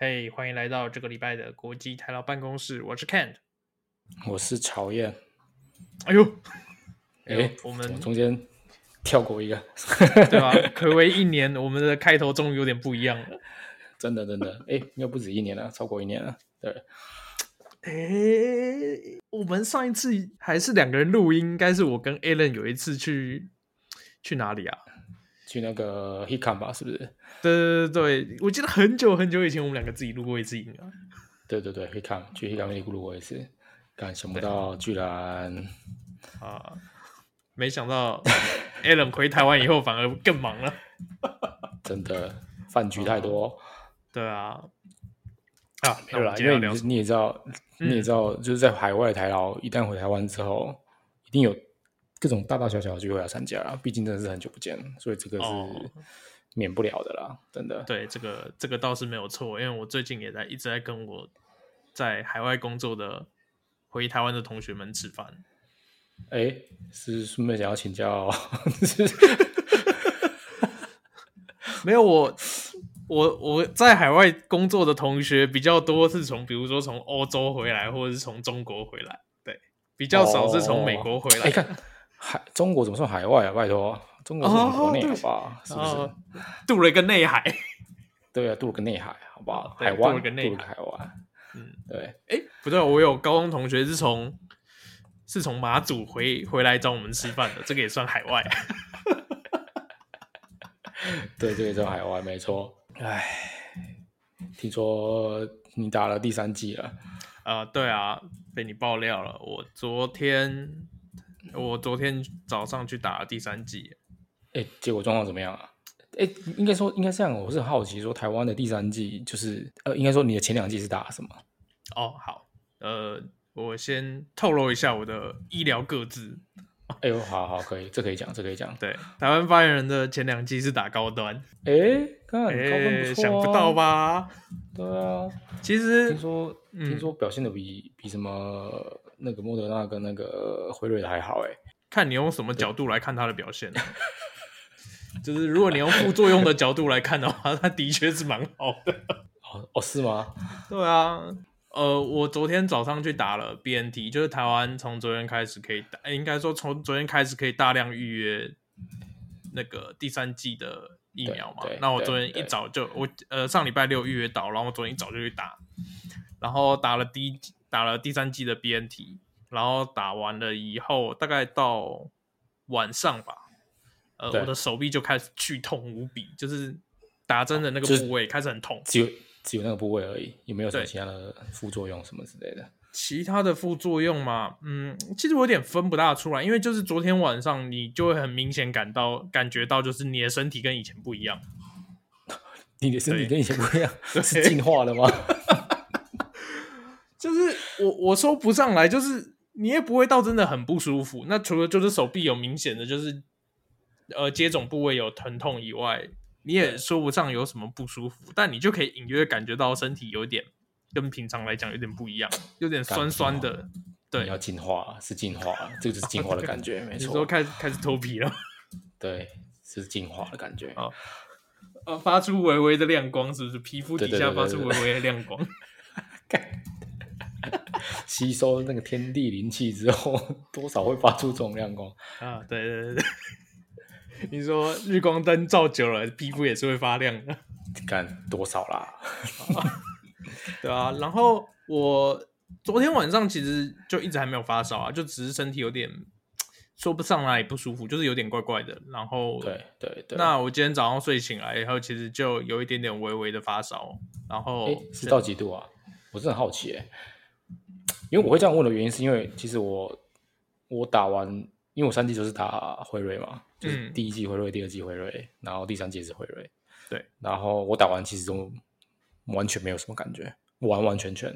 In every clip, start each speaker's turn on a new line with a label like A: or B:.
A: 嘿，hey, 欢迎来到这个礼拜的国际台劳办公室。我是 Kent，
B: 我是曹燕。
A: 哎呦，
B: 哎，哎我们中间跳过一个，
A: 对吧？暌违一年，我们的开头终于有点不一样了。
B: 真的，真的，哎，应该不止一年了，超过一年了。对，
A: 哎，我们上一次还是两个人录音，应该是我跟 Alan 有一次去去哪里啊？
B: 去那个 Hicam 吧，是不是？
A: 对对对对，我记得很久很久以前，我们两个自己录过一次音啊。
B: 对对对，Hicam 去 Hicam 那里录过一次，但想不到居然
A: 啊，没想到 Alan 回台湾以后反而更忙了。
B: 真的，饭局太多。
A: 啊对啊，
B: 啊，没有啦，因为你你也知道，你也知道，嗯、就是在海外台劳一旦回台湾之后，一定有。各种大大小小的聚会要参加啊，毕竟真的是很久不见，所以这个是免不了的啦，哦、真的。
A: 对，这个这个倒是没有错，因为我最近也在一直在跟我在海外工作的回台湾的同学们吃饭。
B: 哎，是顺便想要请教？
A: 没有，我我我在海外工作的同学比较多，是从比如说从欧洲回来，或者是从中国回来，对，比较少是从美国回来。哦
B: 海中国怎么算海外啊？拜托，中国是国内好吧？是不是
A: 渡了一个内海？
B: 对啊，渡了个内海，好不好？海湾，渡了个海湾。嗯，对。哎，
A: 不对，我有高中同学是从是从马祖回回来找我们吃饭的，这个也算海外。
B: 对，这个也算海外，没错。哎，听说你打了第三季了？
A: 啊，对啊，被你爆料了。我昨天。我昨天早上去打了第三季，
B: 哎，结果状况怎么样啊？哎，应该说应该这样，我是很好奇，说台湾的第三季就是呃，应该说你的前两季是打什么？
A: 哦，好，呃，我先透露一下我的医疗各自。
B: 哎呦，好好，可以，这可以讲，这可以讲。
A: 对，台湾发言人的前两季是打高端，
B: 哎，看高端不错，
A: 想不到吧？
B: 对啊，
A: 其实
B: 听说听说表现的比比什么？那个莫德纳跟那个辉瑞的还好哎，
A: 看你用什么角度来看它的表现。对 就是如果你用副作用的角度来看的话，它的确是蛮好的。
B: 哦哦，是吗？
A: 对啊，呃，我昨天早上去打了 BNT，就是台湾从昨天开始可以打，应该说从昨天开始可以大量预约那个第三季的疫苗嘛。那我昨天一早就我呃上礼拜六预约到，然后我昨天一早就去打，然后打了第一。打了第三剂的 BNT，然后打完了以后，大概到晚上吧，呃，我的手臂就开始剧痛无比，就是打针的那个部位开始很痛，
B: 只有只有那个部位而已，有没有什么其他的副作用什么之类的？
A: 其他的副作用嘛，嗯，其实我有点分不大出来，因为就是昨天晚上你就会很明显感到感觉到，就是你的身体跟以前不一样，
B: 你的身体跟以前不一样，对。是进化了吗？
A: 就是我我说不上来，就是你也不会到真的很不舒服。那除了就是手臂有明显的就是呃接种部位有疼痛以外，你也说不上有什么不舒服。但你就可以隐约感觉到身体有点跟平常来讲有点不一样，有点酸酸的。对，
B: 你要进化是进化，这个就是进化的感觉，没错。你
A: 说开始开始脱皮了，
B: 对，是进化的感觉啊，
A: 呃，发出微微的亮光，是不是？皮肤底下发出微微的亮光。
B: 吸收那个天地灵气之后，多少会发出这种亮光
A: 啊！对对对对，你说日光灯照久了，皮肤也是会发亮的。
B: 干多少啦？
A: 对啊，然后我昨天晚上其实就一直还没有发烧啊，就只是身体有点 说不上来不舒服，就是有点怪怪的。然后
B: 对对对，
A: 那我今天早上睡醒来以后，其实就有一点点微微的发烧。然后
B: 是到几度啊？我是很好奇哎。因为我会这样问的原因，是因为其实我我打完，因为我三季就是打辉瑞嘛，就是第一季辉瑞，第二季辉瑞，然后第三季是辉瑞。
A: 对，
B: 然后我打完其实都完全没有什么感觉，完完全全。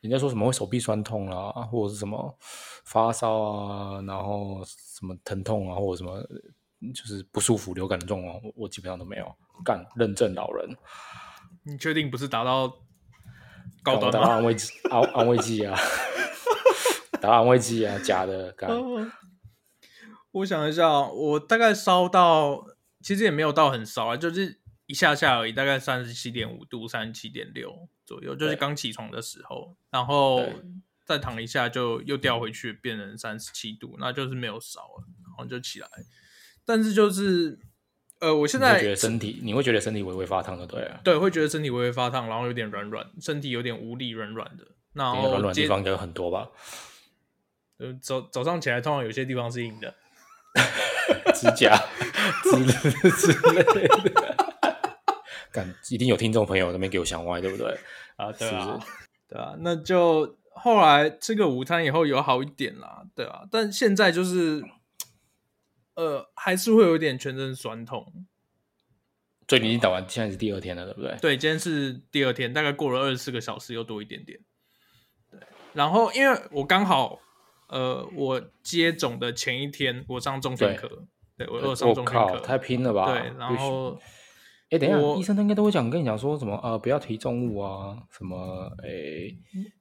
B: 人家说什么会手臂酸痛啊，或者是什么发烧啊，然后什么疼痛啊，或者什么就是不舒服、流感的状况，我我基本上都没有。干，认证老人，
A: 你确定不是打到？高端
B: 打安慰剂，安安慰剂啊，打安慰剂啊，假的。干，
A: 我想一下，我大概烧到，其实也没有到很烧啊，就是一下下而已，大概三十七点五度、三十七点六左右，就是刚起床的时候，然后再躺一下就又掉回去，变成三十七度，那就是没有烧了，然后就起来。但是就是，呃，我现在
B: 觉得身体，你会觉得身体微微发烫的，对啊，
A: 对，会觉得身体微微发烫，然后有点软软，身体有点无力，软软的。然后
B: 软软的地方应该有很多吧？
A: 呃，早早上起来，通常有些地方是硬的，
B: 指甲之 之类的。干，一定有听众朋友那边给我想歪，对不对？
A: 啊，对啊，是是对啊。那就后来吃个午餐以后有好一点啦，对啊。但现在就是。呃，还是会有点全身酸痛。
B: 所以你已经打完，现在是第二天了，对不对？
A: 对，今天是第二天，大概过了二十四个小时又多一点点。对，然后因为我刚好，呃，我接种的前一天我上重训课，对，对我有上重训课，
B: 太拼了吧？
A: 对，然后，
B: 哎，等一下，医生他应该都会讲跟你讲说什么呃，不要提重物啊，什么哎，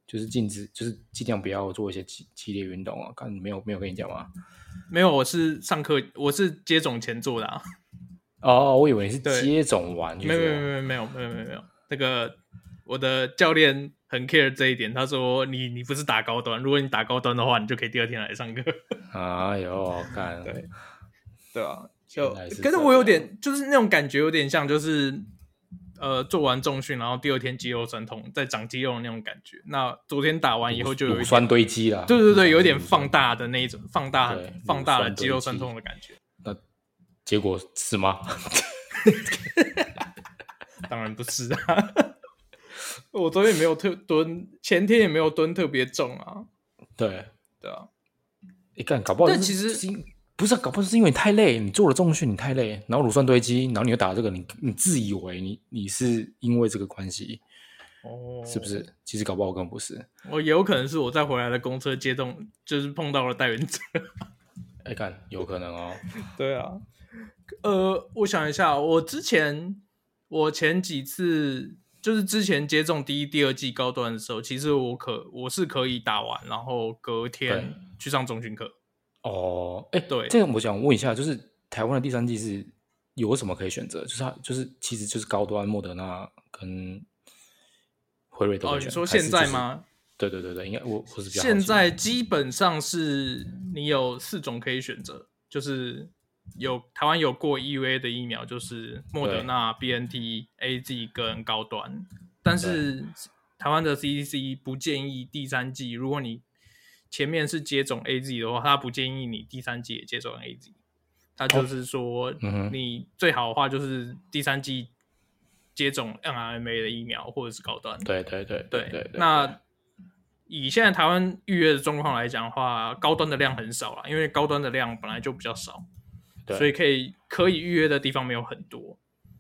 B: 就是禁止，就是尽量不要做一些激激烈运动啊。刚没有没有跟你讲吗？
A: 没有，我是上课，我是接种前做的啊。
B: 哦，我以为你是接种完。
A: 没有，没有，没有，没有，没有，没有，没有。那个我的教练很 care 这一点，他说你你不是打高端，如果你打高端的话，你就可以第二天来上课。
B: 哎呦，好看。
A: 对，对啊，就，可是我有点就是那种感觉，有点像就是。呃，做完重训，然后第二天肌肉酸痛，再长肌肉的那种感觉。那昨天打完以后就有乳
B: 酸堆积了，
A: 对对对，有点放大的那一种，放大放大了肌肉酸痛的感觉。
B: 那结果是吗？
A: 当然不是啊，我昨天也没有特蹲，前天也没有蹲特别重啊。
B: 对
A: 对啊，
B: 你看搞不好，但其实。不是，搞不好是因为你太累，你做了重训，你太累，然后乳酸堆积，然后你又打这个，你你自以为你你是因为这个关系，哦，是不是？其实搞不好根本不是。
A: 我也有可能是我在回来的公车接动，就是碰到了代原者。
B: 哎，看，有可能哦。
A: 对啊，呃，我想一下，我之前我前几次就是之前接种第一、第二季高端的时候，其实我可我是可以打完，然后隔天去上中训课。
B: 哦，哎，对，这个我想问一下，就是台湾的第三季是有什么可以选择？就是它就是其实就是高端莫德纳跟辉瑞都可以选。哦，你说现在吗？对对对对，应该我我是比较
A: 现在基本上是你有四种可以选择，就是有台湾有过 EUA 的疫苗，就是莫德纳、BNT、AZ 跟高端，但是台湾的 CDC 不建议第三季，如果你前面是接种 A Z 的话，他不建议你第三季也接种 A Z，他就是说，你最好的话就是第三季接种 m R M A 的疫苗或者是高端。
B: 对对对对对。
A: 那以现在台湾预约的状况来讲的话，高端的量很少了，因为高端的量本来就比较少，所以可以可以预约的地方没有很多。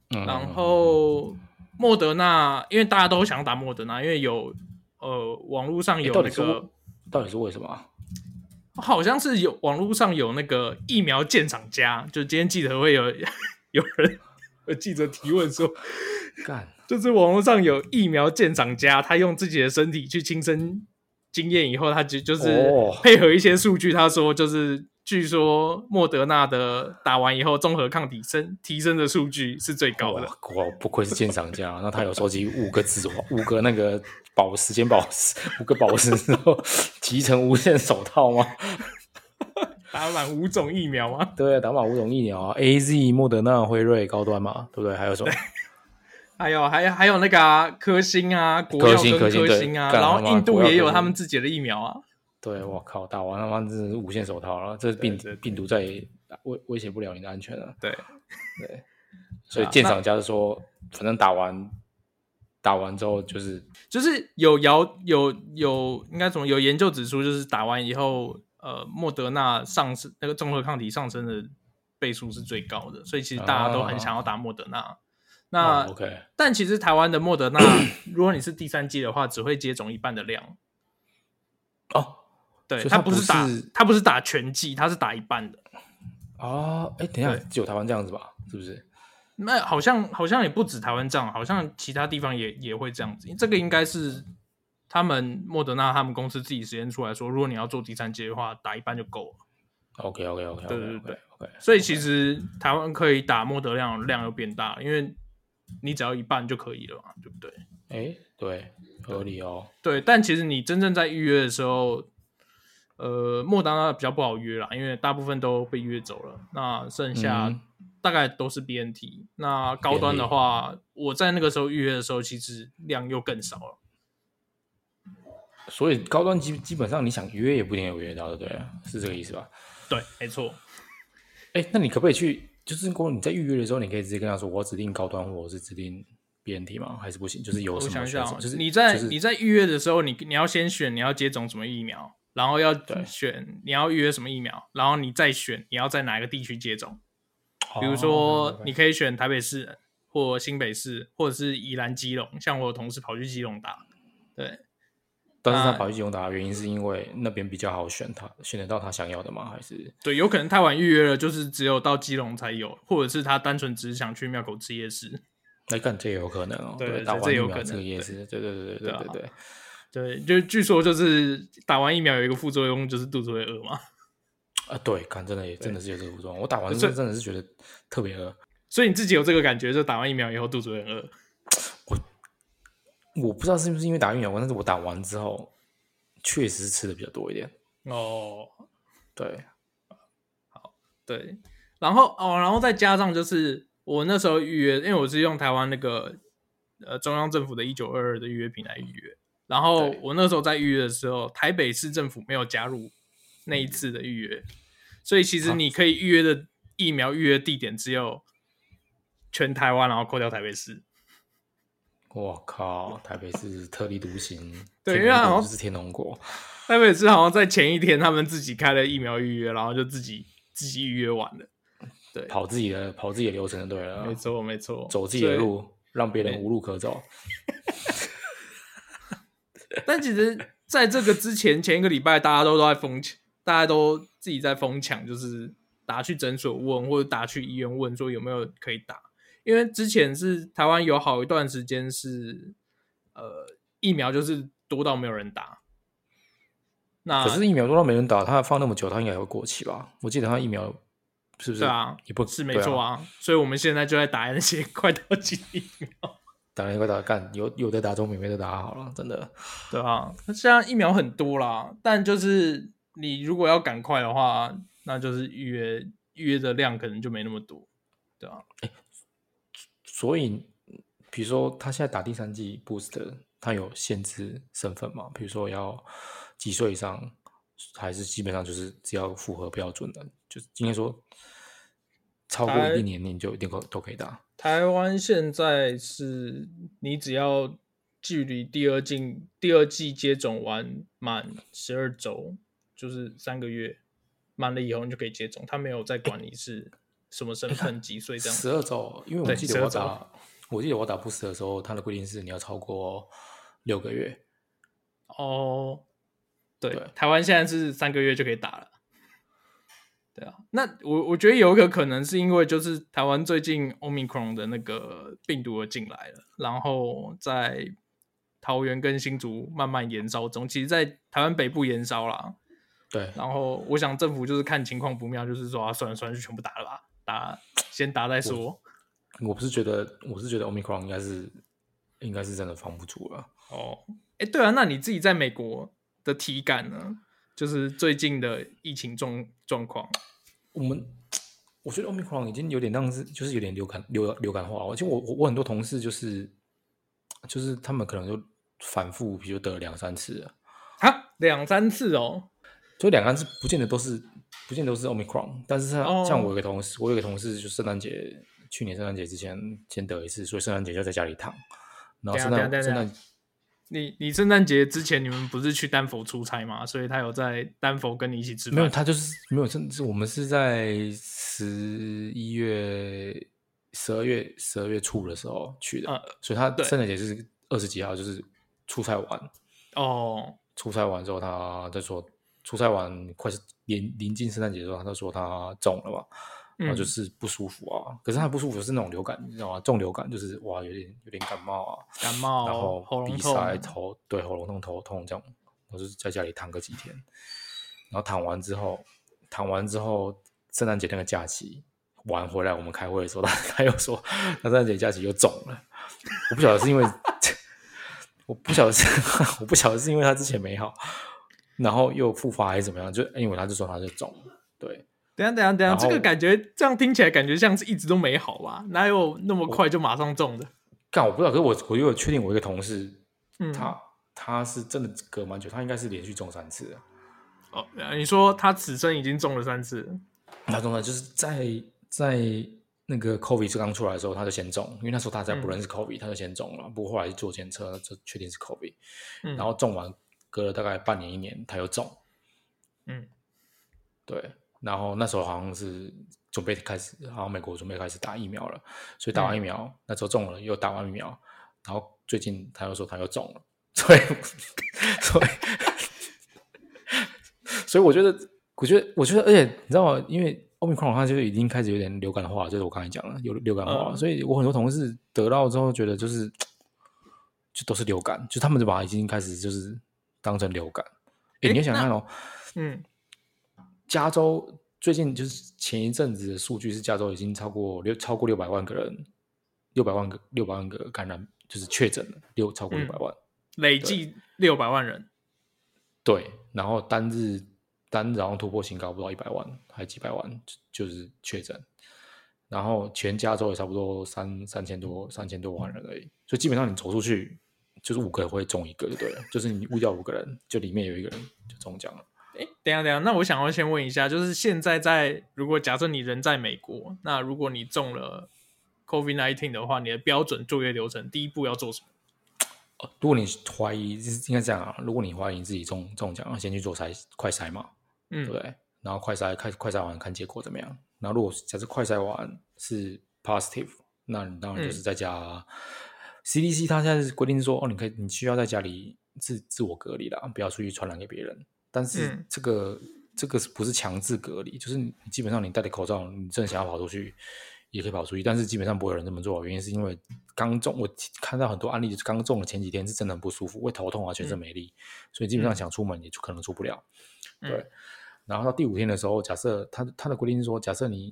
A: 然后莫德纳，因为大家都想打莫德纳，因为有呃网络上有那个。
B: 到底是为什么？
A: 好像是有网络上有那个疫苗鉴赏家，就今天记者会有 有人 有记者提问说，干，就是网络上有疫苗鉴赏家，他用自己的身体去亲身经验以后，他就就是配合一些数据，他说就是。据说莫德纳的打完以后综合抗体升提升的数据是最高的。
B: 哇，不愧是鉴赏家，那他有收集五个指环，五个那个宝石间宝石，五个宝石之后集成无限手套吗？
A: 打满五种疫苗吗？
B: 对，打满五种疫苗啊，A Z、莫德纳、辉瑞、高端嘛，对不对？还有什么？
A: 还有，还有，还有那个啊，科兴啊，国药跟科兴啊，然后印度也有他们自己的疫苗啊。
B: 对，我靠，打完他妈真是无限手套了，这病病毒再也威威胁不了你的安全了。
A: 对
B: 对，所以鉴赏家是说，反正打完打完之后就是
A: 就是有谣有有应该怎么有研究指出，就是打完以后，呃，莫德纳上升那个综合抗体上升的倍数是最高的，所以其实大家都很想要打莫德纳。啊、那、哦、OK，但其实台湾的莫德纳，如果你是第三剂的话，只会接种一半的量。
B: 哦。
A: 对，他不是打，他不是打全剂，他是打一半的。
B: 哦，哎，等一下，只有台湾这样子吧？是不是？
A: 那好像好像也不止台湾这样，好像其他地方也也会这样子。这个应该是他们莫德纳他们公司自己实验出来说，如果你要做第三剂的话，打一半就够了。
B: OK，OK，OK，
A: 对对对，OK。所以其实台湾可以打莫德量量又变大，因为你只要一半就可以了嘛，对不对？
B: 哎、欸，对，合理哦。
A: 对，但其实你真正在预约的时候，呃，莫德纳比较不好约啦，因为大部分都被约走了。那剩下大概都是 BNT、嗯。那高端的话，我在那个时候预约的时候，其实量又更少了。
B: 所以高端基基本上你想约也不一定有约到的，对，是这个意思吧？
A: 对，没错。
B: 哎、欸，那你可不可以去？就是如果你在预约的时候，你可以直接跟他说，我要指定高端，或者是指定 BNT 吗？还是不行？就是有什么选择？我想想就是
A: 你在、
B: 就是、
A: 你在预约的时候，你你要先选你要接种什么疫苗，然后要选你要预约什么疫苗，然后你再选你要在哪个地区接种。比如说，你可以选台北市或新北市，或者是宜兰基隆。像我有同事跑去基隆打，对。
B: 但是他跑去基隆打的原因是因为那边比较好选他，他选得到他想要的吗？还是
A: 对，有可能太晚预约了，就是只有到基隆才有，或者是他单纯只是想去庙口吃夜市。
B: 那干这也有可能哦，
A: 对，
B: 打完疫苗这个夜市，对对对对对对
A: 对，就据说就是打完疫苗有一个副作用，就是肚子会饿嘛。
B: 啊，对，看真的也真的是有这个副作用，我打完之后真的是觉得特别饿，
A: 所以你自己有这个感觉，就打完疫苗以后肚子会饿。
B: 我我不知道是不是因为打疫苗，但是我打完之后确实是吃的比较多一点。
A: 哦，
B: 对，
A: 好，对，然后哦，然后再加上就是我那时候预约，因为我是用台湾那个呃中央政府的一九二二的预约平台预约，然后我那时候在预约的时候，台北市政府没有加入那一次的预约，所以其实你可以预约的疫苗预约地点只有全台湾，然后扣掉台北市。
B: 我靠！台北市特立独行，
A: 对，因为好像
B: 是天龙国。
A: 台北市好像在前一天，他们自己开了疫苗预约，然后就自己自己预约完了。对，
B: 跑自己的跑自己的流程就对了。
A: 没错，没错，
B: 走自己的路，让别人无路可走。
A: 但其实，在这个之前，前一个礼拜，大家都都在疯抢，大家都自己在疯抢，就是打去诊所问，或者打去医院问，说有没有可以打。因为之前是台湾有好一段时间是，呃，疫苗就是多到没有人打。那
B: 可是疫苗多到没人打，它放那么久，它应该也会过期吧？我记得它疫苗是不是？
A: 对啊，
B: 也不
A: 是没错啊，啊。所以我们现在就在打那些快到期疫苗，
B: 打那快打干有有的打中，没没的打好了，真的。
A: 对啊，那现在疫苗很多啦，但就是你如果要赶快的话，那就是预约预约的量可能就没那么多，对啊。欸
B: 所以，比如说他现在打第三剂 booster，他有限制身份嘛？比如说要几岁以上，还是基本上就是只要符合标准的，就是应该说超过一定年龄就一定都都可以打。
A: 台湾现在是你只要距离第二季第二季接种完满十二周，就是三个月满了以后你就可以接种，他没有再管你是。什么身份、几岁这样？
B: 十二周，因为我记得我打，我记得我打 booster 的时候，他的规定是你要超过六个月。
A: 哦，对，对台湾现在是三个月就可以打了。对啊，那我我觉得有一个可能是因为就是台湾最近 Omicron 的那个病毒进来了，然后在桃园跟新竹慢慢延烧中，其实，在台湾北部延烧啦。
B: 对，
A: 然后我想政府就是看情况不妙，就是说啊，算了算了，就全部打了吧。打先打再说
B: 我。我不是觉得，我是觉得 Omicron 应该是应该是真的防不住了。
A: 哦，哎，对啊，那你自己在美国的体感呢？就是最近的疫情状状况。
B: 我们我觉得 Omicron 已经有点像是，就是有点流感流流感化了。其实我我我很多同事就是就是他们可能就反复，比如得了两三次了。
A: 啊，两三次哦，
B: 就两三次，不见得都是。不见得都是 Omicron，但是他、oh. 像我有个同事，我有个同事，就圣诞节去年圣诞节之前先得一次，所以圣诞节就在家里躺。然后圣诞圣诞，
A: 你你圣诞节之前你们不是去丹佛出差吗？所以他有在丹佛跟你一起吃饭？
B: 没有，他就是没有，甚至我们是在十一月、十二月、十二月初的时候去的，uh, 所以他圣诞节就是二十几号，就是出差完
A: 哦，oh.
B: 出差完之后他再说。出差完快是临临近圣诞节的时候，他就说他中了嘛，然后就是不舒服啊。嗯、可是他不舒服是那种流感，你知道吗？重流感就是哇，有点有点感冒啊，
A: 感冒，
B: 然后鼻塞、头对喉咙痛、头痛这样。我就在家里躺个几天，然后躺完之后，躺完之后，圣诞节那个假期完回来，我们开会的时候，他 他又说他圣诞节假期又肿了。我不晓得是因为，我不晓得是 我不晓得是因为他之前没好，然后又复发还是怎么样？就因为他就说他就肿了。对，
A: 等下等下等下，这个感觉这样听起来感觉像是一直都没好吧？哪有那么快就马上中的？
B: 干，我不知道，可是我我有确定，我一个同事，嗯，他他是真的隔蛮久，他应该是连续中三次的。
A: 哦，你说他此生已经中了三次？
B: 他中了，就是在在那个 COVID 刚出来的时候，他就先中，因为那时候大家不认识 COVID，、嗯、他就先中了。不过后来做检测，就确定是 COVID，、嗯、然后中完隔了大概半年一年，他又中。嗯，对，然后那时候好像是准备开始，好像美国准备开始打疫苗了，所以打完疫苗、嗯、那时候中了，又打完疫苗，然后最近他又说他又中了，所以所以所以我觉得，我觉得，我觉得，而且你知道吗？因为奥密克戎它就已经开始有点流感化，就是我刚才讲了有流感化、嗯，所以我很多同事得到之后觉得就是就都是流感，就他们就把它已经开始就是当成流感。哎、欸，你要想看哦，嗯。加州最近就是前一阵子的数据是加州已经超过六超过六百万个人，六百万个六百万个感染就是确诊了六超过六百万，
A: 嗯、累计六百万人。
B: 对，然后单日单日然后突破新高，不到一百万还几百万就是确诊，然后全加州也差不多三三千多三千多万人而已，所以基本上你走出去就是五个人会中一个就对了，就是你误掉五个人，就里面有一个人就中奖了。
A: 哎，等下等下，那我想要先问一下，就是现在在，如果假设你人在美国，那如果你中了 COVID-19 的话，你的标准作业流程第一步要做什么？
B: 哦如果你怀疑，应该这样啊，如果你怀疑自己中中奖，先去做筛快筛嘛，嗯，对，然后快筛开快筛完看结果怎么样。然后如果假设快筛完是 positive，那你当然就是在家。嗯、CDC 它现在是规定说，哦，你可以你需要在家里自自我隔离啦，不要出去传染给别人。但是这个、嗯、这个是不是强制隔离？就是你基本上你戴着口罩，你真的想要跑出去也可以跑出去。但是基本上不会有人这么做，原因是因为刚中，我看到很多案例，就是刚中的前几天是真的很不舒服，会头痛啊，全身没力、嗯，所以基本上想出门也就可能出不了。嗯、对，然后到第五天的时候，假设他他的规定是说，假设你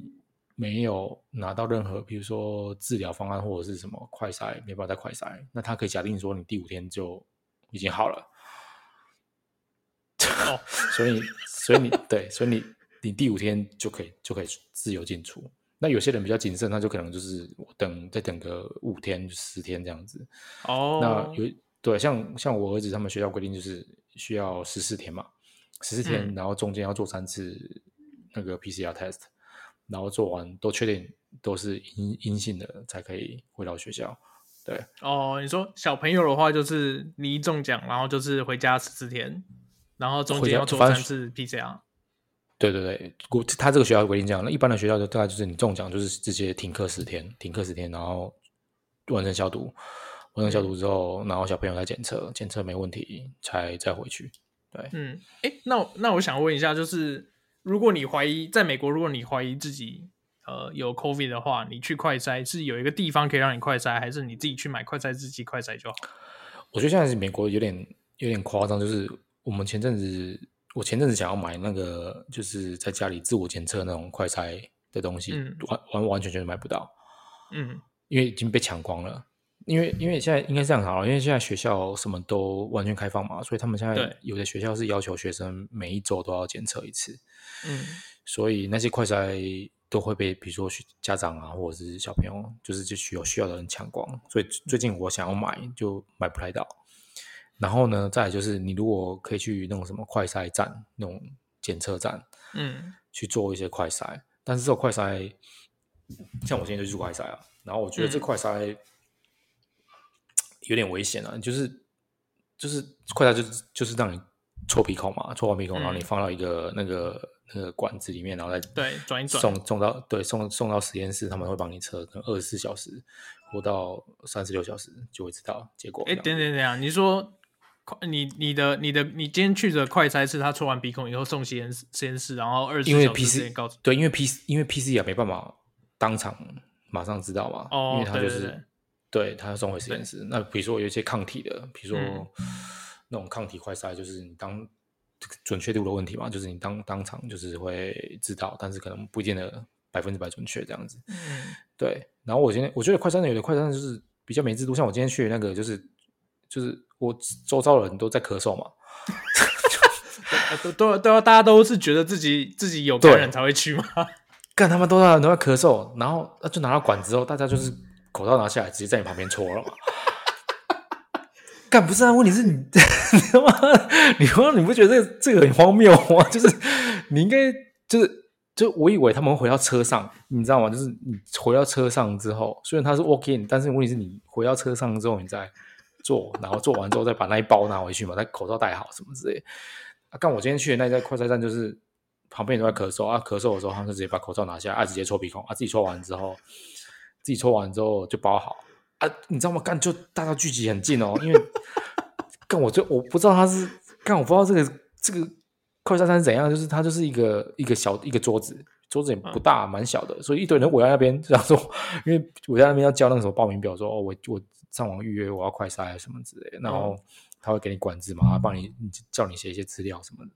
B: 没有拿到任何，比如说治疗方案或者是什么快筛，没办法再快筛，那他可以假定说你第五天就已经好了。哦，所以，所以你对，所以你你第五天就可以就可以自由进出。那有些人比较谨慎，他就可能就是等再等个五天、十天这样子。哦，那有对，像像我儿子他们学校规定就是需要十四天嘛，十四天、嗯，然后中间要做三次那个 PCR test，然后做完都确定都是阴阴性的才可以回到学校。对，
A: 哦，你说小朋友的话，就是你一中奖，然后就是回家十四天。然后中间要做三次 PCR，
B: 对对对，他这个学校规定这样。那一般的学校就大概就是你中奖就是直接停课十天，停课十天，然后完成消毒，完成消毒之后，然后小朋友再检测，检测没问题才再回去。对，
A: 嗯，哎，那那我想问一下，就是如果你怀疑在美国，如果你怀疑自己呃有 COVID 的话，你去快筛是有一个地方可以让你快筛，还是你自己去买快筛自己快筛就好？
B: 我觉得现在是美国有点有点夸张，就是。我们前阵子，我前阵子想要买那个，就是在家里自我检测那种快筛的东西，嗯、完完完全全买不到，嗯，因为已经被抢光了。因为因为现在应该这样好了，因为现在学校什么都完全开放嘛，所以他们现在有的学校是要求学生每一周都要检测一次，嗯，所以那些快筛都会被比如说家长啊或者是小朋友，就是就需要需要的人抢光，所以最近我想要买就买不太到。然后呢，再来就是你如果可以去那种什么快筛站、那种检测站，嗯，去做一些快筛。但是这种快筛，像我现在就去做快筛啊。然后我觉得这快筛有点危险啊，嗯、就是就是快筛就是就是让你戳鼻孔嘛，戳完鼻孔，然后你放到一个那个、嗯、那个管子里面，然后再
A: 对转一转
B: 送送到对送送到实验室，他们会帮你测，可能二十四小时或到三十六小时就会知道结果。哎，等等
A: 等，你说。你你的你的你今天去的快筛是他抽完鼻孔以后送实验室实验室，然后二十四小时之内告诉
B: 对，因为 P C 因为 P C 也没办法当场马上知道嘛，哦、因为他就是对，他要送回实验室。那比如说有一些抗体的，比如说、嗯、那种抗体快筛，就是你当准确度的问题嘛，就是你当当场就是会知道，但是可能不一定的百分之百准确这样子。
A: 嗯，
B: 对。然后我今天我觉得快筛的有的快筛就是比较没制度，像我今天去那个就是就是我周遭的人都在咳嗽嘛，
A: 都都都大家都是觉得自己自己有感染才会去吗？
B: 干他们都在都在咳嗽，然后就拿到管之后，大家就是口罩拿下来直接在你旁边戳了嘛。干不是啊？问题是你，你他妈，你说你不觉得这个这个很荒谬吗？就是你应该就是就我以为他们会回到车上，你知道吗？就是你回到车上之后，虽然他是 walk in，但是问题是你回到车上之后，你再做，然后做完之后再把那一包拿回去嘛，再口罩戴好什么之类。啊，干我今天去的那家快餐站，就是旁边都在咳嗽啊，咳嗽的时候他就直接把口罩拿下，啊，直接抽鼻孔啊，自己抽完之后，自己抽完之后就包好。啊，你知道吗？干就大家聚集很近哦，因为 干我就我不知道他是干我不知道这个这个快餐站是怎样，就是它就是一个一个小一个桌子，桌子也不大，蛮小的，所以一堆人围在那边，这样说，因为我在那边要交那个什么报名表，说哦，我我上网预约我要快筛什么之类的，然后他会给你管制嘛，他帮你叫你写一些资料什么的。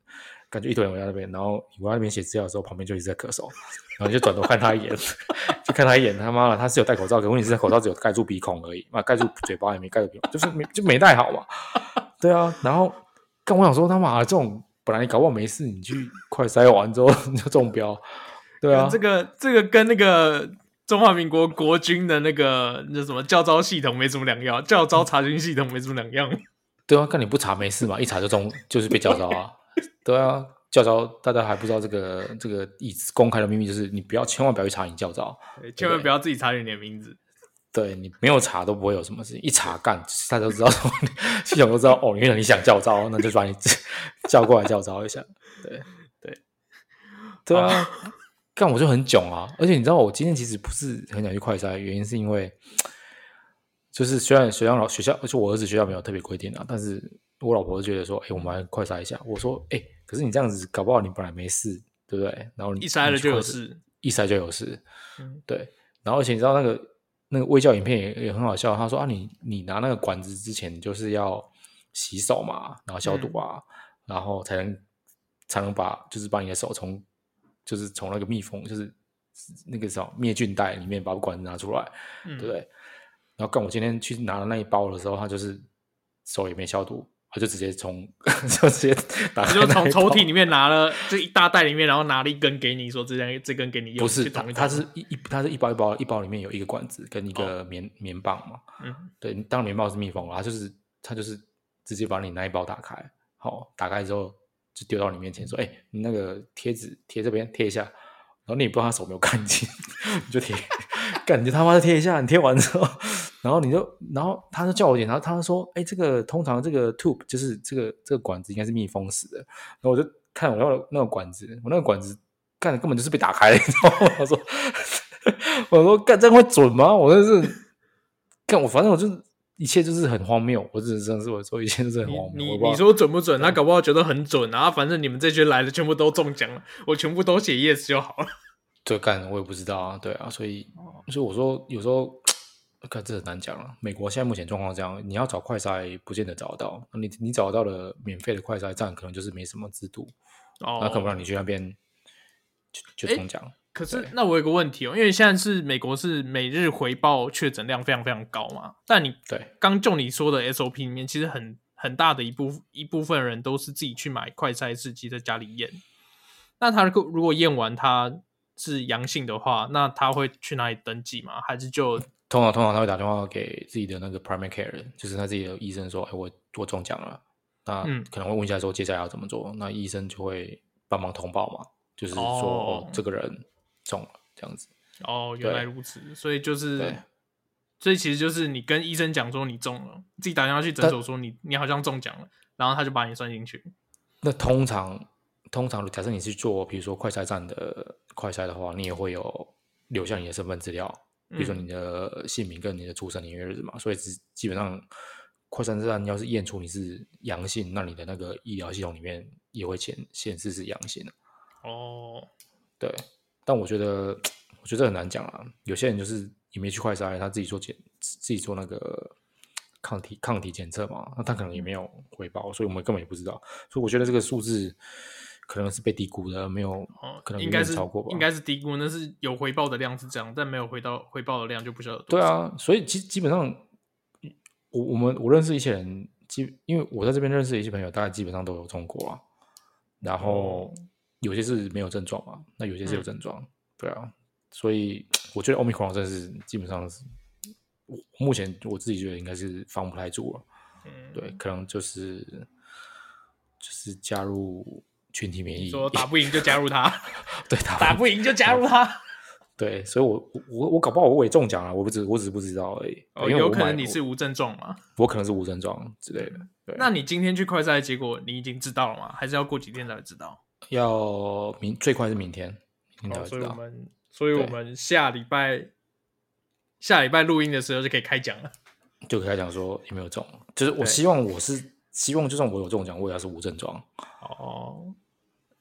B: 感觉一堆人围在那边，然后我在那边写资料的时候，旁边就一直在咳嗽，然后就转头看他一眼，就看他一眼，他妈的，他是有戴口罩，可问题是口罩只有盖住鼻孔而已，啊，盖住嘴巴也没盖住鼻孔，就是没就没戴好嘛。对啊，然后跟我想说，他妈的这种本来你搞不好没事，你去快筛完之后 你就中标，对啊，
A: 这个这个跟那个中华民国国军的那个那什么教招系统没什么两样，教招查询系统没什么两样。
B: 对啊，看你不查没事嘛，一查就中，就是被教招啊。对啊，教招大家还不知道这个这个意思，公开的秘密就是你不要千万不要去查你教招，
A: 千万不要自己查你的名字。
B: 对，你没有查都不会有什么事情，一查干大家都知道说，系统都知道哦，原来你想教招，那就把你叫过来教招一下。对对 对啊，干我就很囧啊！而且你知道我今天其实不是很想去快筛，原因是因为就是虽然学校老学校，而且我儿子学校没有特别规定啊，但是我老婆就觉得说，哎，我们来快筛一下。我说，哎。可是你这样子搞不好你本来没事，对不对？然后你
A: 一筛了就有事，
B: 一筛就有事，嗯，对。然后而且你知道那个那个微教影片也也很好笑，他说啊，你你拿那个管子之前就是要洗手嘛，然后消毒啊，嗯、然后才能才能把就是把你的手从就是从那个密封就是那个什么灭菌袋里面把管子拿出来，嗯、对不对？然后跟我今天去拿的那一包的时候，他就是手也没消毒。他就直接从 就直接打，
A: 就从抽屉里面拿了这一大袋里面，然后拿了一根给你，说这根这根给你用。
B: 不是，他是一一它是一包一包一包里面有一个管子跟一个棉、哦、棉棒嘛。嗯，对，当然棉棒是密封了，它就是他就是直接把你那一包打开，好，打开之后就丢到你面前，说：“哎、你那个贴纸贴这边贴一下。”然后你也不知道他手没有干净，你就贴，干你就他妈的贴一下，你贴完之后。然后你就，然后他就叫我检查，他说：“哎，这个通常这个 tube 就是这个这个管子应该是密封死的。”然后我就看我那个那个管子，我那个管子干的根本就是被打开了，你知道吗？我说：“ 我说干这样会准吗？”我就是干我反正我就一切就是很荒谬，我只是真的是我说一切都是很荒谬。
A: 你你，你说准不准？他搞不好觉得很准，啊反正你们这群来的全部都中奖了，我全部都写 yes 就好了。
B: 对，干我也不知道啊，对啊，所以所以我说有时候。看，这很难讲了。美国现在目前状况这样，你要找快筛不见得找得到。你你找到了免费的快筛站，可能就是没什么制度，哦，那可不让你去那边就就中奖。
A: 可是那我有个问题哦，因为现在是美国是每日回报确诊量非常非常高嘛，但你
B: 对
A: 刚就你说的 SOP 里面，其实很很大的一部一部分人都是自己去买快筛试剂在家里验。那他如果验完他是阳性的话，那他会去哪里登记吗？还是就？
B: 通常通常他会打电话给自己的那个 primary care，人就是他自己的医生说：“哎，我我中奖了。”那可能会问一下说接下来要怎么做，那医生就会帮忙通报嘛，就是说哦，哦这个人中了这样子。
A: 哦，原来如此，所以就是，所以其实就是你跟医生讲说你中了，自己打电话去诊所说你你好像中奖了，然后他就把你算进去。
B: 那通常通常假设你是做，比如说快筛站的快筛的话，你也会有留下你的身份资料。比如说你的姓名跟你的出生年月日嘛，嗯、所以基基本上快筛站要是验出你是阳性，那你的那个医疗系统里面也会显显示是阳性的。
A: 哦，
B: 对，但我觉得我觉得很难讲啊。有些人就是也没去快筛，他自己做检自己做那个抗体抗体检测嘛，那他可能也没有回报，所以我们根本也不知道。所以我觉得这个数字可能是被低估的，没有，
A: 哦，
B: 可能
A: 应该是
B: 超过吧，
A: 应该是低估，那是有回报的量是这样，但没有回到回报的量就不晓得。
B: 对啊，所以基基本上，我我们我认识一些人，基因为我在这边认识的一些朋友，大概基本上都有中国啊，然后有些是没有症状嘛，那有些是有症状，嗯、对啊，所以 我觉得 Omicron 真的是基本上是，我目前我自己觉得应该是防不太住了，嗯，对，可能就是就是加入。群体免疫，
A: 说打不赢就加入他，
B: 对，
A: 打打不赢就加入他，
B: 对，所以我我我搞不好我也中奖了，我不知我只是不知道而已。
A: 哦，有可能你是无症状嘛？
B: 我可能是无症状之类的。对，
A: 那你今天去快筛结果你已经知道了吗？还是要过几天才会知道？
B: 要明最快是明天。
A: 所以我们所以我们下礼拜下礼拜录音的时候就可以开奖了，
B: 就可以开奖说有没有中。就是我希望我是希望，就算我有中奖，我也要是无症状哦。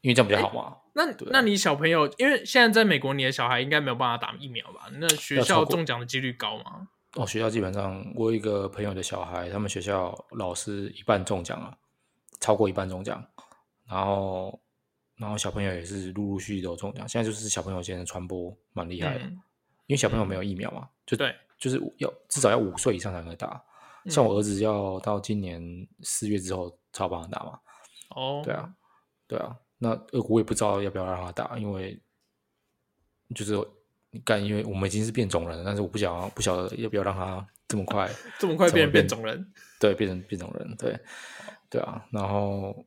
B: 因为这样比较好嘛？
A: 那那你小朋友，因为现在在美国，你的小孩应该没有办法打疫苗吧？那学校中奖的几率高吗？
B: 哦，学校基本上，我有一个朋友的小孩，他们学校老师一半中奖了，超过一半中奖，然后然后小朋友也是陆陆续续都中奖。现在就是小朋友现在传播蛮厉害的，嗯、因为小朋友没有疫苗嘛，嗯、就对，就是要至少要五岁以上才能打。像我儿子要到今年四月之后才帮他打嘛。哦，对啊，对啊。那我也不知道要不要让他打，因为就是你干，因为我们已经是变种人了，但是我不想不晓得要不要让他这么快
A: 这么快变变种人，
B: 对，变成变种人，对，对啊。然后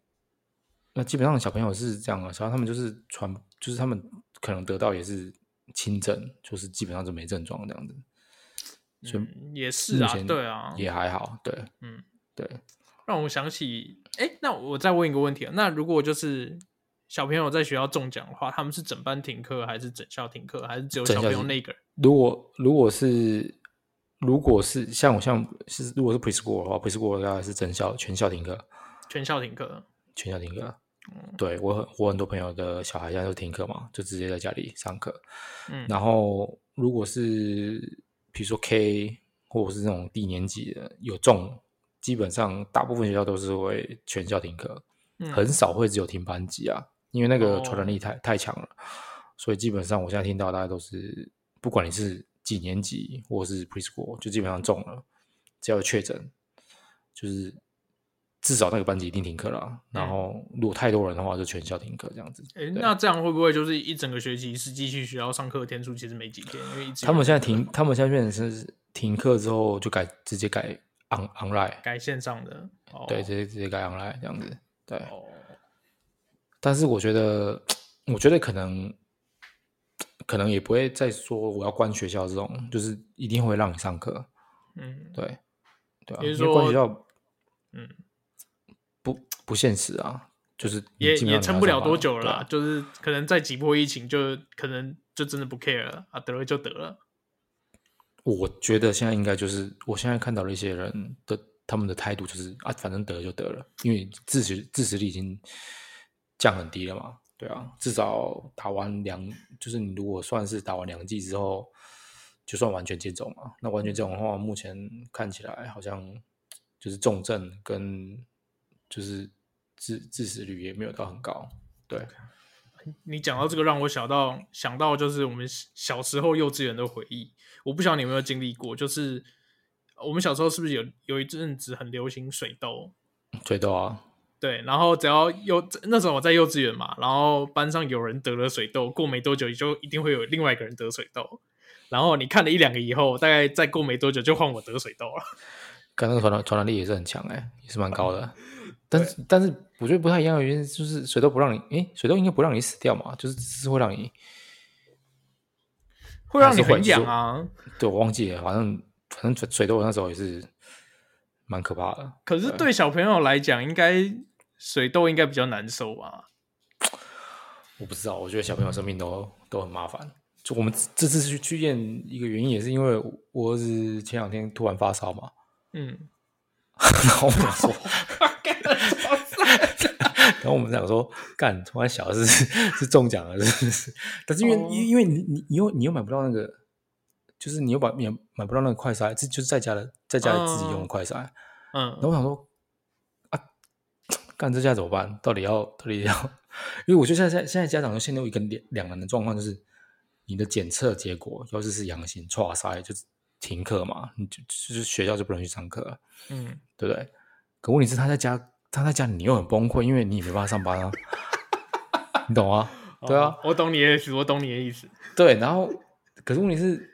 B: 那基本上小朋友是这样啊，然后他们就是传，就是他们可能得到也是轻症，就是基本上就没症状这样子，所以、
A: 嗯、也是啊，对啊，
B: 也还好，对，
A: 嗯，
B: 对。
A: 让我想起，哎，那我再问一个问题啊，那如果就是。小朋友在学校中奖的话，他们是整班停课，还是整校停课，还是只有小朋友那个人？
B: 如果如果是如果是像我像是如果是 preschool 的话，preschool 的话是整校全校停课，
A: 全校停课，
B: 全校停课。嗯、对我很我很多朋友的小孩现在都停课嘛，就直接在家里上课。嗯，然后如果是比如说 K 或者是那种低年级的有中，基本上大部分学校都是会全校停课，嗯、很少会只有停班级啊。因为那个传染力太、oh. 太强了，所以基本上我现在听到大家都是，不管你是几年级或者是 preschool，就基本上中了，只要有确诊，就是至少那个班级一定停课了。嗯、然后如果太多人的话，就全校停课这样子。
A: 诶那这样会不会就是一整个学期是继续学校上课的天数其实没几天？因为
B: 他们现在停，他们现在变成是停课之后就改直接改 on online
A: 改线上的，
B: 对，直接直接改 online 这样子，对。Oh. 但是我觉得，我觉得可能，可能也不会再说我要关学校这种，就是一定会让你上课。嗯，对，对啊，因为关学校，嗯，不不现实啊，就是
A: 也也撑不了多久了啦，啊、就是可能再几波疫情，就可能就真的不 care 了啊，得了就得了。
B: 我觉得现在应该就是，我现在看到了一些人的他们的态度就是啊，反正得了就得了，因为致死致死率已经。降很低了嘛？对啊，至少打完两，就是你如果算是打完两剂之后，就算完全接种嘛。那完全接种的话，目前看起来好像就是重症跟就是致致死率也没有到很高。对，
A: 你讲到这个，让我想到想到就是我们小时候幼稚园的回忆。我不晓得你有没有经历过，就是我们小时候是不是有有一阵子很流行水痘？
B: 水痘啊。
A: 对，然后只要幼那时候我在幼稚园嘛，然后班上有人得了水痘，过没多久就一定会有另外一个人得水痘，然后你看了一两个以后，大概再过没多久就换我得水痘了。
B: 刚刚传染传染力也是很强哎，也是蛮高的。但是但是我觉得不太一样的原因就是水痘不让你，诶，水痘应该不让你死掉嘛，就是只是会让你
A: 会让你很痒啊。
B: 对，我忘记了，反正反正水痘那时候也是。蛮可怕的，
A: 可是对小朋友来讲，应该水痘应该比较难受吧？
B: 我不知道，我觉得小朋友生病都都很麻烦。就我们这次去去验一个原因，也是因为我儿子前两天突然发烧嘛。嗯，然后我们说，然后我们想说，干，突然小的是 是中奖了，是不是？但是因为、哦、因为你你你又你又买不到那个。就是你又把也买不到那个快筛，这就是在家的，在家里自己用的快筛。嗯，然后我想说，啊，干这下怎么办？到底要到底要因为我觉得现在现在家长就陷入一个两两难的状况，就是你的检测结果要是是阳性，剉赛就是停课嘛，你就就是学校就不能去上课，嗯，对不对？可问题是他在家，他在家里你又很崩溃，因为你也没办法上班啊，你懂吗？对啊，
A: 哦，我懂你的意思，我懂你的意思。
B: 对，然后可是问题是，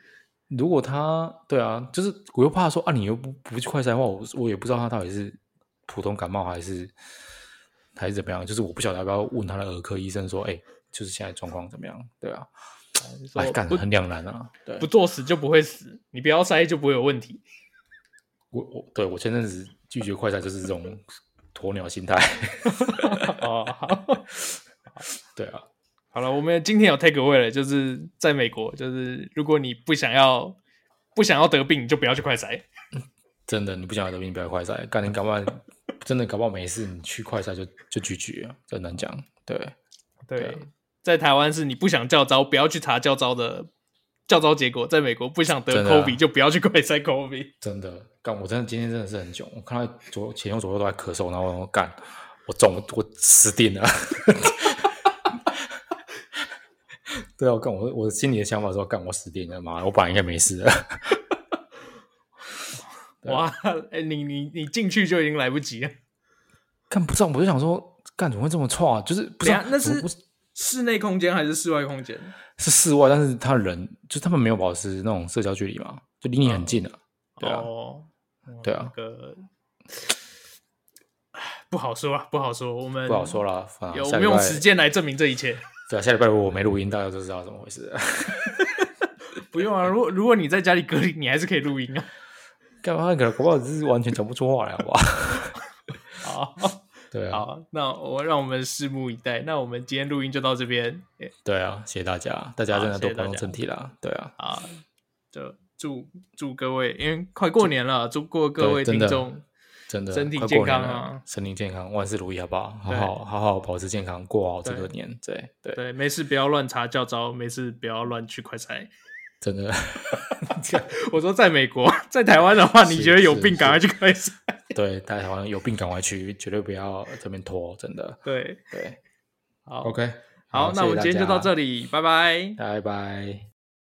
B: 如果他对啊，就是我又怕说啊，你又不不去快筛的话，我我也不知道他到底是普通感冒还是。还是怎么样？就是我不晓得要不要问他的儿科医生说，哎，就是现在状况怎么样？对啊，哎，干得很两难啊。对，
A: 不作死就不会死，你不要筛就不会有问题。
B: 我我对我前阵子拒绝快筛就是这种鸵鸟心态。
A: 哦，好，
B: 对啊，
A: 好了，我们今天有 take away 了，就是在美国，就是如果你不想要不想要得病，就不要去快筛。
B: 真的，你不想要得病，不要快筛，干你干嘛？真的搞不好没事，你去快筛就就拒绝啊，真难讲。对
A: 对，对啊、在台湾是你不想叫招，不要去查叫招的教招结果；在美国不想得 COVID、啊、就不要去快筛 COVID。
B: 真的，干我真的今天真的是很囧，我看到左前右左右都在咳嗽，然后我干我中我死定了。对啊，干我我心里的想法说干我死定了，妈，我本来应该没事的。
A: 哇，哎，你你你进去就已经来不及了。
B: 干不知道，我就想说，干怎么会这么臭啊？就是不是
A: 那是室内空间还是室外空间？
B: 是室外，但是他人就他们没有保持那种社交距离嘛，就离你很近啊。对啊，对啊，
A: 不好说啊，不好说。我们
B: 不好说了，
A: 有我们用时间来证明这一切。
B: 对啊，下礼拜如果我没录音，大家都知道怎么回事。
A: 不用啊，如果如果你在家里隔离，你还是可以录音啊。
B: 干嘛？可能搞不好只是完全讲不出话来，好不好？
A: 好，对啊。好，那我让我们拭目以待。那我们今天录音就到这边。
B: 对啊，谢谢大家，大家真的都保重身体啦。对啊，
A: 啊，就祝祝各位，因为快过年了，祝过各位听众
B: 真的
A: 身体健康啊，
B: 身体健康，万事如意，好不好？好好好好保持健康，过好这个年。对对
A: 对，没事不要乱查教招，没事不要乱去快筛。
B: 真的，
A: 我说在美国，在台湾的话，你觉得有病赶快去看医
B: 生。对，在台湾有病赶快去，绝对不要这边拖，真的。
A: 对。
B: 对，
A: 好
B: ，OK，
A: 好，那我们今天就到这里，拜拜，
B: 拜拜。